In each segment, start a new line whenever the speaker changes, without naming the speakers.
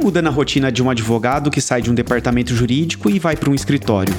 muda na rotina de um advogado que sai de um departamento jurídico e vai para um escritório?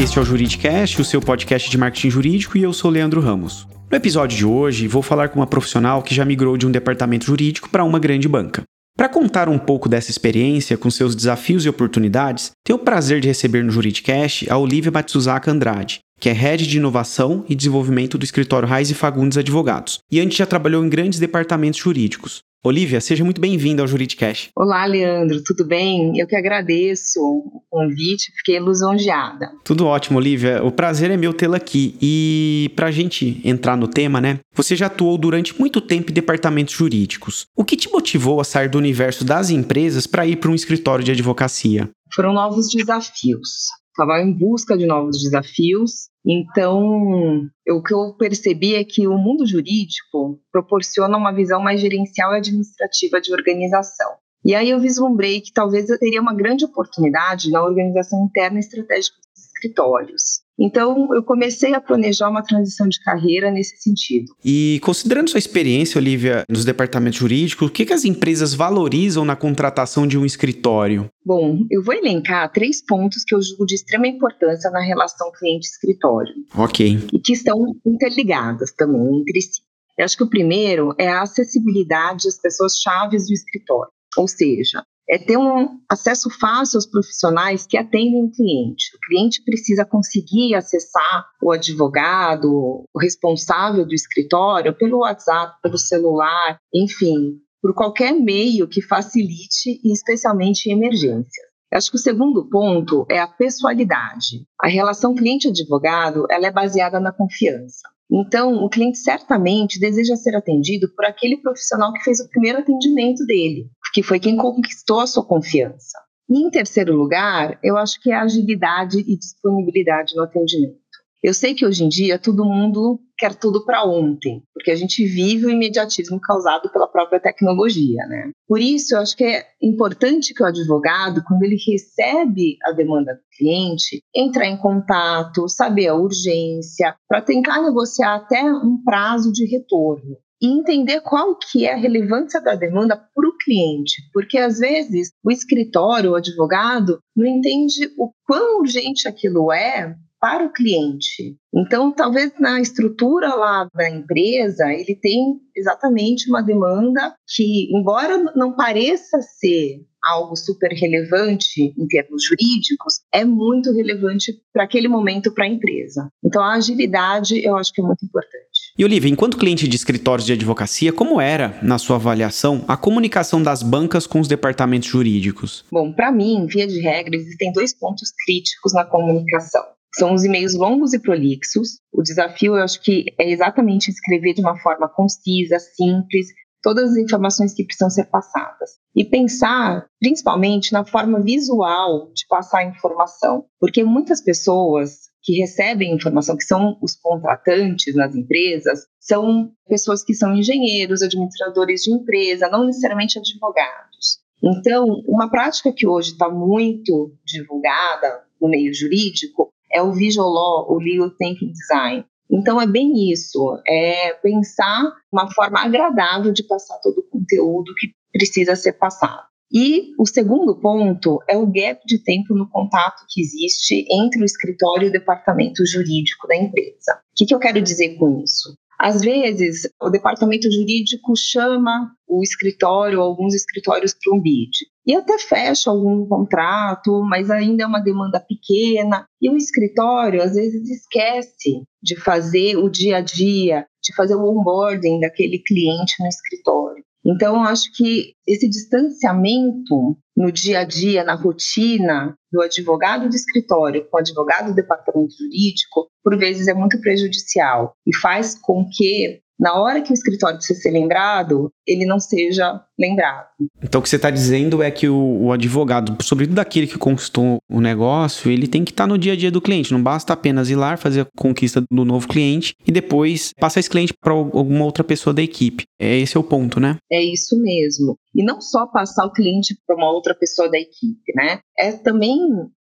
Este é o Juridicast, o seu podcast de marketing jurídico, e eu sou Leandro Ramos. No episódio de hoje, vou falar com uma profissional que já migrou de um departamento jurídico para uma grande banca. Para contar um pouco dessa experiência, com seus desafios e oportunidades, tenho o prazer de receber no Juridicast a Olivia Matsuzaka Andrade, que é Head de Inovação e Desenvolvimento do escritório Raiz e Fagundes Advogados, e antes já trabalhou em grandes departamentos jurídicos. Olivia, seja muito bem-vinda ao Juridicast.
Olá, Leandro, tudo bem? Eu que agradeço o convite, fiquei lisonjeada.
Tudo ótimo, Olivia. O prazer é meu tê-la aqui. E para a gente entrar no tema, né? Você já atuou durante muito tempo em departamentos jurídicos. O que te motivou a sair do universo das empresas para ir para um escritório de advocacia?
Foram novos desafios estava em busca de novos desafios. Então, o que eu percebi é que o mundo jurídico proporciona uma visão mais gerencial e administrativa de organização. E aí eu vislumbrei que talvez eu teria uma grande oportunidade na organização interna estratégica dos escritórios. Então, eu comecei a planejar uma transição de carreira nesse sentido.
E considerando sua experiência, Olivia, nos departamentos jurídicos, o que, que as empresas valorizam na contratação de um escritório?
Bom, eu vou elencar três pontos que eu julgo de extrema importância na relação cliente-escritório.
Ok.
E que estão interligadas também entre si. Eu acho que o primeiro é a acessibilidade às pessoas chaves do escritório. Ou seja, é ter um acesso fácil aos profissionais que atendem o cliente. O cliente precisa conseguir acessar o advogado, o responsável do escritório, pelo WhatsApp, pelo celular, enfim, por qualquer meio que facilite, e especialmente em emergências. Acho que o segundo ponto é a pessoalidade. A relação cliente-advogado ela é baseada na confiança. Então, o cliente certamente deseja ser atendido por aquele profissional que fez o primeiro atendimento dele, que foi quem conquistou a sua confiança. E em terceiro lugar, eu acho que é a agilidade e disponibilidade no atendimento. Eu sei que hoje em dia todo mundo quer tudo para ontem, porque a gente vive o imediatismo causado pela própria tecnologia, né? Por isso, eu acho que é importante que o advogado, quando ele recebe a demanda do cliente, entrar em contato, saber a urgência, para tentar negociar até um prazo de retorno e entender qual que é a relevância da demanda para o cliente, porque às vezes o escritório, o advogado, não entende o quão urgente aquilo é para o cliente. Então, talvez na estrutura lá da empresa, ele tem exatamente uma demanda que, embora não pareça ser algo super relevante em termos jurídicos, é muito relevante para aquele momento para a empresa. Então, a agilidade eu acho que é muito importante.
E Olivia, enquanto cliente de escritórios de advocacia, como era, na sua avaliação, a comunicação das bancas com os departamentos jurídicos?
Bom, para mim, via de regra, existem dois pontos críticos na comunicação. São os e-mails longos e prolixos. O desafio, eu acho que é exatamente escrever de uma forma concisa, simples, todas as informações que precisam ser passadas. E pensar, principalmente, na forma visual de passar a informação. Porque muitas pessoas que recebem informação, que são os contratantes nas empresas, são pessoas que são engenheiros, administradores de empresa, não necessariamente advogados. Então, uma prática que hoje está muito divulgada no meio jurídico é o Visual Law, o Legal Thinking Design. Então é bem isso, é pensar uma forma agradável de passar todo o conteúdo que precisa ser passado. E o segundo ponto é o gap de tempo no contato que existe entre o escritório e o departamento jurídico da empresa. O que, que eu quero dizer com isso? Às vezes, o departamento jurídico chama o escritório, alguns escritórios para um bid. E até fecha algum contrato, mas ainda é uma demanda pequena. E o escritório, às vezes, esquece de fazer o dia a dia, de fazer o onboarding daquele cliente no escritório. Então, acho que esse distanciamento no dia a dia, na rotina do advogado de escritório com o advogado do departamento jurídico, por vezes é muito prejudicial e faz com que, na hora que o escritório precisa ser lembrado, ele não seja lembrado.
Então, o que você está dizendo é que o, o, advogado, sobretudo daquele que conquistou o negócio, ele tem que estar tá no dia a dia do cliente. Não basta apenas ir lá, fazer a conquista do novo cliente e depois passar esse cliente para alguma outra pessoa da equipe. É esse é o ponto, né?
É isso mesmo. E não só passar o cliente para uma outra pessoa da equipe, né? É também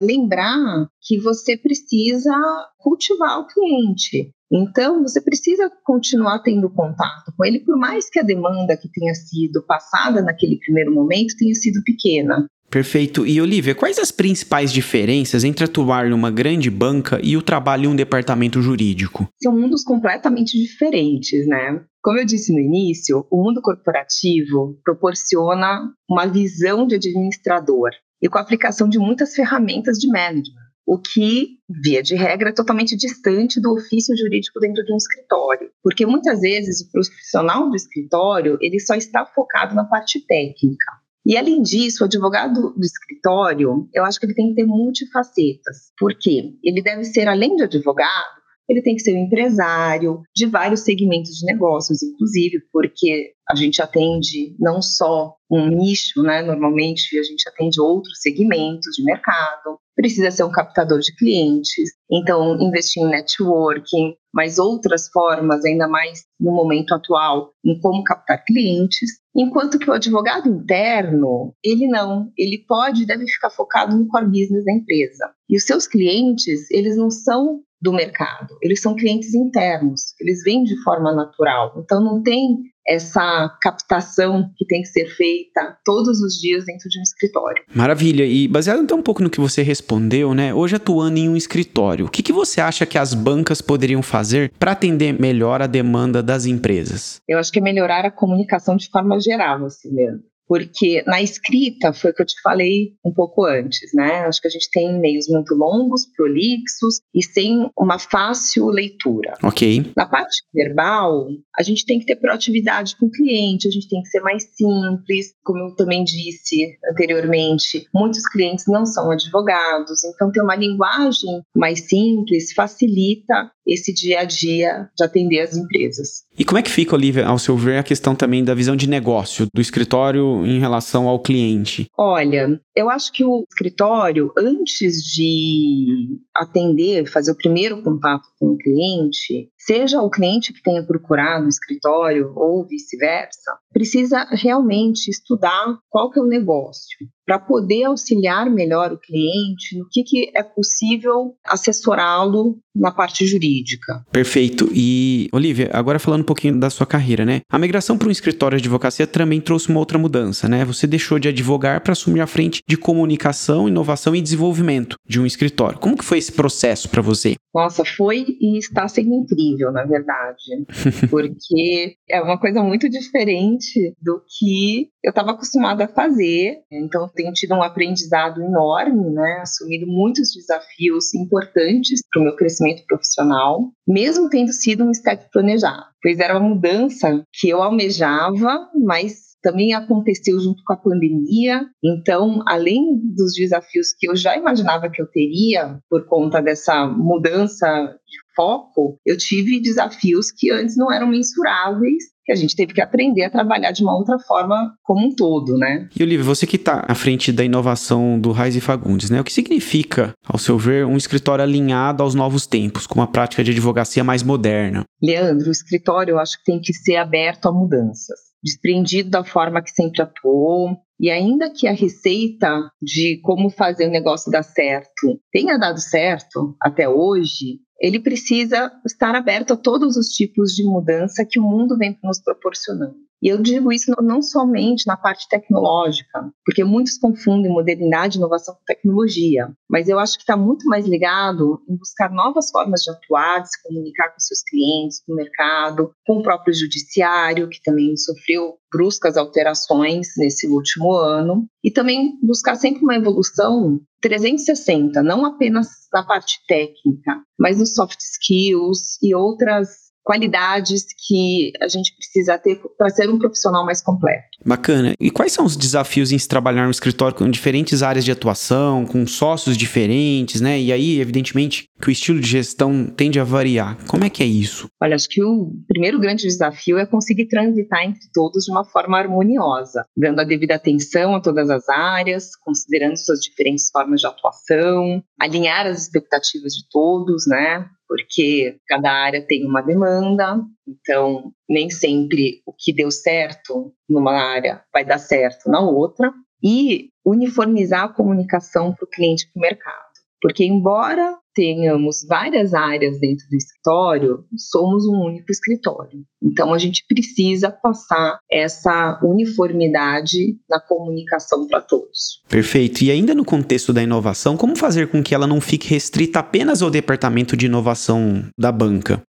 lembrar que você precisa cultivar o cliente. Então, você precisa continuar tendo contato com ele, por mais que a demanda que tenha sido passada naquele primeiro momento tenha sido pequena.
Perfeito. E Olivia, quais as principais diferenças entre atuar numa grande banca e o trabalho em um departamento jurídico?
São mundos completamente diferentes, né? Como eu disse no início, o mundo corporativo proporciona uma visão de administrador e com a aplicação de muitas ferramentas de management o que, via de regra, é totalmente distante do ofício jurídico dentro de um escritório. Porque muitas vezes o profissional do escritório ele só está focado na parte técnica. E além disso, o advogado do escritório, eu acho que ele tem que ter multifacetas. Por quê? Ele deve ser, além de advogado, ele tem que ser um empresário de vários segmentos de negócios, inclusive, porque a gente atende não só um nicho, né? Normalmente a gente atende outros segmentos de mercado. Precisa ser um captador de clientes, então investir em networking, mas outras formas, ainda mais no momento atual, em como captar clientes. Enquanto que o advogado interno, ele não, ele pode e deve ficar focado no core business da empresa. E os seus clientes, eles não são do mercado. Eles são clientes internos, eles vêm de forma natural. Então não tem essa captação que tem que ser feita todos os dias dentro de um escritório.
Maravilha. E baseado então um pouco no que você respondeu, né? Hoje atuando em um escritório, o que, que você acha que as bancas poderiam fazer para atender melhor a demanda das empresas?
Eu acho que é melhorar a comunicação de forma geral, assim mesmo porque na escrita foi o que eu te falei um pouco antes, né? Acho que a gente tem e-mails muito longos, prolixos e sem uma fácil leitura.
Ok.
Na parte verbal, a gente tem que ter proatividade com o cliente, a gente tem que ser mais simples, como eu também disse anteriormente, muitos clientes não são advogados, então ter uma linguagem mais simples facilita esse dia a dia de atender as empresas.
E como é que fica, Olivia, ao seu ver, a questão também da visão de negócio do escritório em relação ao cliente?
Olha, eu acho que o escritório, antes de atender, fazer o primeiro contato com o cliente, seja o cliente que tenha procurado o escritório ou vice-versa, precisa realmente estudar qual que é o negócio, para poder auxiliar melhor o cliente no que, que é possível assessorá-lo na parte jurídica.
Perfeito. E, Olivia, agora falando um pouquinho da sua carreira, né? A migração para um escritório de advocacia também trouxe uma outra mudança, né? Você deixou de advogar para assumir a frente de comunicação, inovação e desenvolvimento de um escritório. Como que foi esse processo para você?
Nossa, foi e está sendo incrível, na verdade, porque é uma coisa muito diferente do que eu estava acostumada a fazer. Então, tenho tido um aprendizado enorme, né? Assumido muitos desafios importantes para o meu crescimento profissional, mesmo tendo sido um step planejado. Pois era uma mudança que eu almejava, mas também aconteceu junto com a pandemia. Então, além dos desafios que eu já imaginava que eu teria por conta dessa mudança de foco, eu tive desafios que antes não eram mensuráveis que a gente teve que aprender a trabalhar de uma outra forma como um todo, né?
E Olivia, você que está à frente da inovação do Raiz e Fagundes, né? O que significa, ao seu ver, um escritório alinhado aos novos tempos, com uma prática de advocacia mais moderna?
Leandro, o escritório eu acho que tem que ser aberto a mudanças desprendido da forma que sempre atuou. E ainda que a receita de como fazer o negócio dar certo tenha dado certo até hoje, ele precisa estar aberto a todos os tipos de mudança que o mundo vem nos proporcionando. E eu digo isso não somente na parte tecnológica, porque muitos confundem modernidade e inovação com tecnologia, mas eu acho que está muito mais ligado em buscar novas formas de atuar, de se comunicar com seus clientes, com o mercado, com o próprio judiciário, que também sofreu bruscas alterações nesse último ano, e também buscar sempre uma evolução 360, não apenas na parte técnica, mas nos soft skills e outras qualidades que a gente precisa ter para ser um profissional mais completo.
Bacana. E quais são os desafios em se trabalhar no escritório com diferentes áreas de atuação, com sócios diferentes, né? E aí, evidentemente, que o estilo de gestão tende a variar. Como é que é isso?
Olha, acho que o primeiro grande desafio é conseguir transitar entre todos de uma forma harmoniosa, dando a devida atenção a todas as áreas, considerando suas diferentes formas de atuação, alinhar as expectativas de todos, né? Porque cada área tem uma demanda, então nem sempre o que deu certo numa área vai dar certo na outra, e uniformizar a comunicação para o cliente e para o mercado. Porque, embora tenhamos várias áreas dentro do escritório, somos um único escritório. Então, a gente precisa passar essa uniformidade na comunicação para todos.
Perfeito. E ainda no contexto da inovação, como fazer com que ela não fique restrita apenas ao departamento de inovação da banca?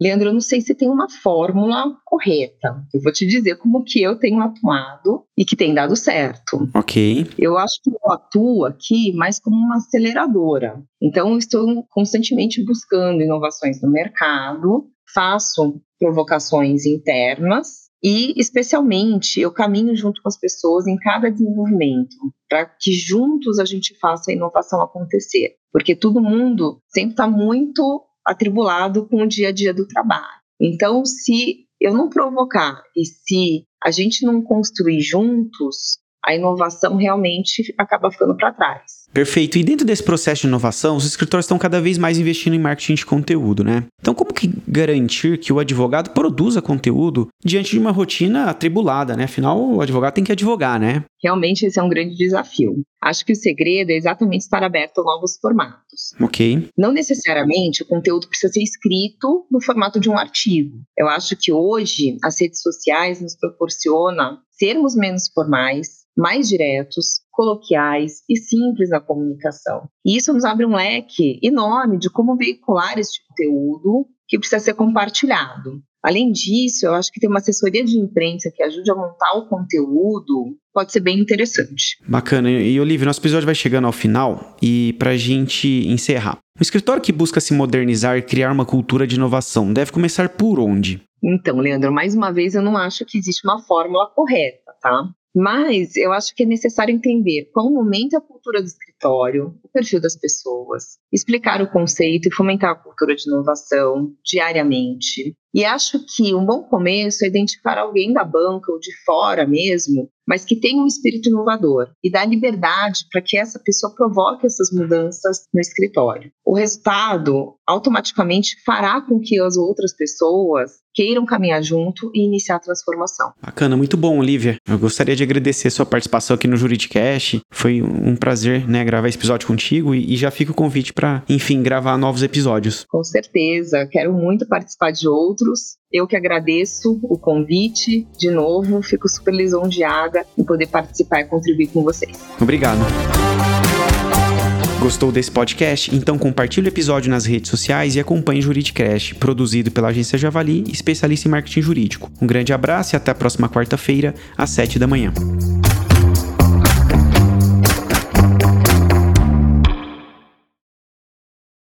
Leandro, eu não sei se tem uma fórmula correta. Eu vou te dizer como que eu tenho atuado e que tem dado certo.
Ok.
Eu acho que eu atuo aqui mais como uma aceleradora. Então, eu estou constantemente buscando inovações no mercado, faço provocações internas e, especialmente, eu caminho junto com as pessoas em cada desenvolvimento, para que juntos a gente faça a inovação acontecer. Porque todo mundo sempre está muito atribulado com o dia a dia do trabalho. Então, se eu não provocar e se a gente não construir juntos, a inovação realmente acaba ficando para trás.
Perfeito. E dentro desse processo de inovação, os escritórios estão cada vez mais investindo em marketing de conteúdo, né? Então, como que garantir que o advogado produza conteúdo diante de uma rotina atribulada, né? Afinal, o advogado tem que advogar, né?
Realmente esse é um grande desafio. Acho que o segredo é exatamente estar aberto a novos formatos.
Ok.
Não necessariamente o conteúdo precisa ser escrito no formato de um artigo. Eu acho que hoje as redes sociais nos proporcionam sermos menos formais, mais diretos, coloquiais e simples na comunicação. E isso nos abre um leque enorme de como veicular esse conteúdo que precisa ser compartilhado. Além disso, eu acho que ter uma assessoria de imprensa que ajude a montar o conteúdo pode ser bem interessante.
Bacana. E, Olivia, nosso episódio vai chegando ao final e para a gente encerrar. Um escritório que busca se modernizar e criar uma cultura de inovação deve começar por onde?
Então, Leandro, mais uma vez, eu não acho que existe uma fórmula correta, tá? Mas eu acho que é necessário entender qual momento a cultura do escritório, o perfil das pessoas, explicar o conceito e fomentar a cultura de inovação diariamente. E acho que um bom começo é identificar alguém da banca ou de fora mesmo mas que tenha um espírito inovador e dá liberdade para que essa pessoa provoque essas mudanças no escritório. O resultado automaticamente fará com que as outras pessoas queiram caminhar junto e iniciar a transformação.
Bacana, muito bom, Olivia. Eu gostaria de agradecer a sua participação aqui no Juridicast. Foi um prazer, né, gravar esse episódio contigo e, e já fica o convite para, enfim, gravar novos episódios.
Com certeza, quero muito participar de outros. Eu que agradeço o convite de novo, fico super lisonjeada em poder participar e contribuir com vocês.
Obrigado. Gostou desse podcast? Então compartilhe o episódio nas redes sociais e acompanhe o Juridicast, produzido pela agência Javali, especialista em marketing jurídico. Um grande abraço e até a próxima quarta-feira, às 7 da manhã.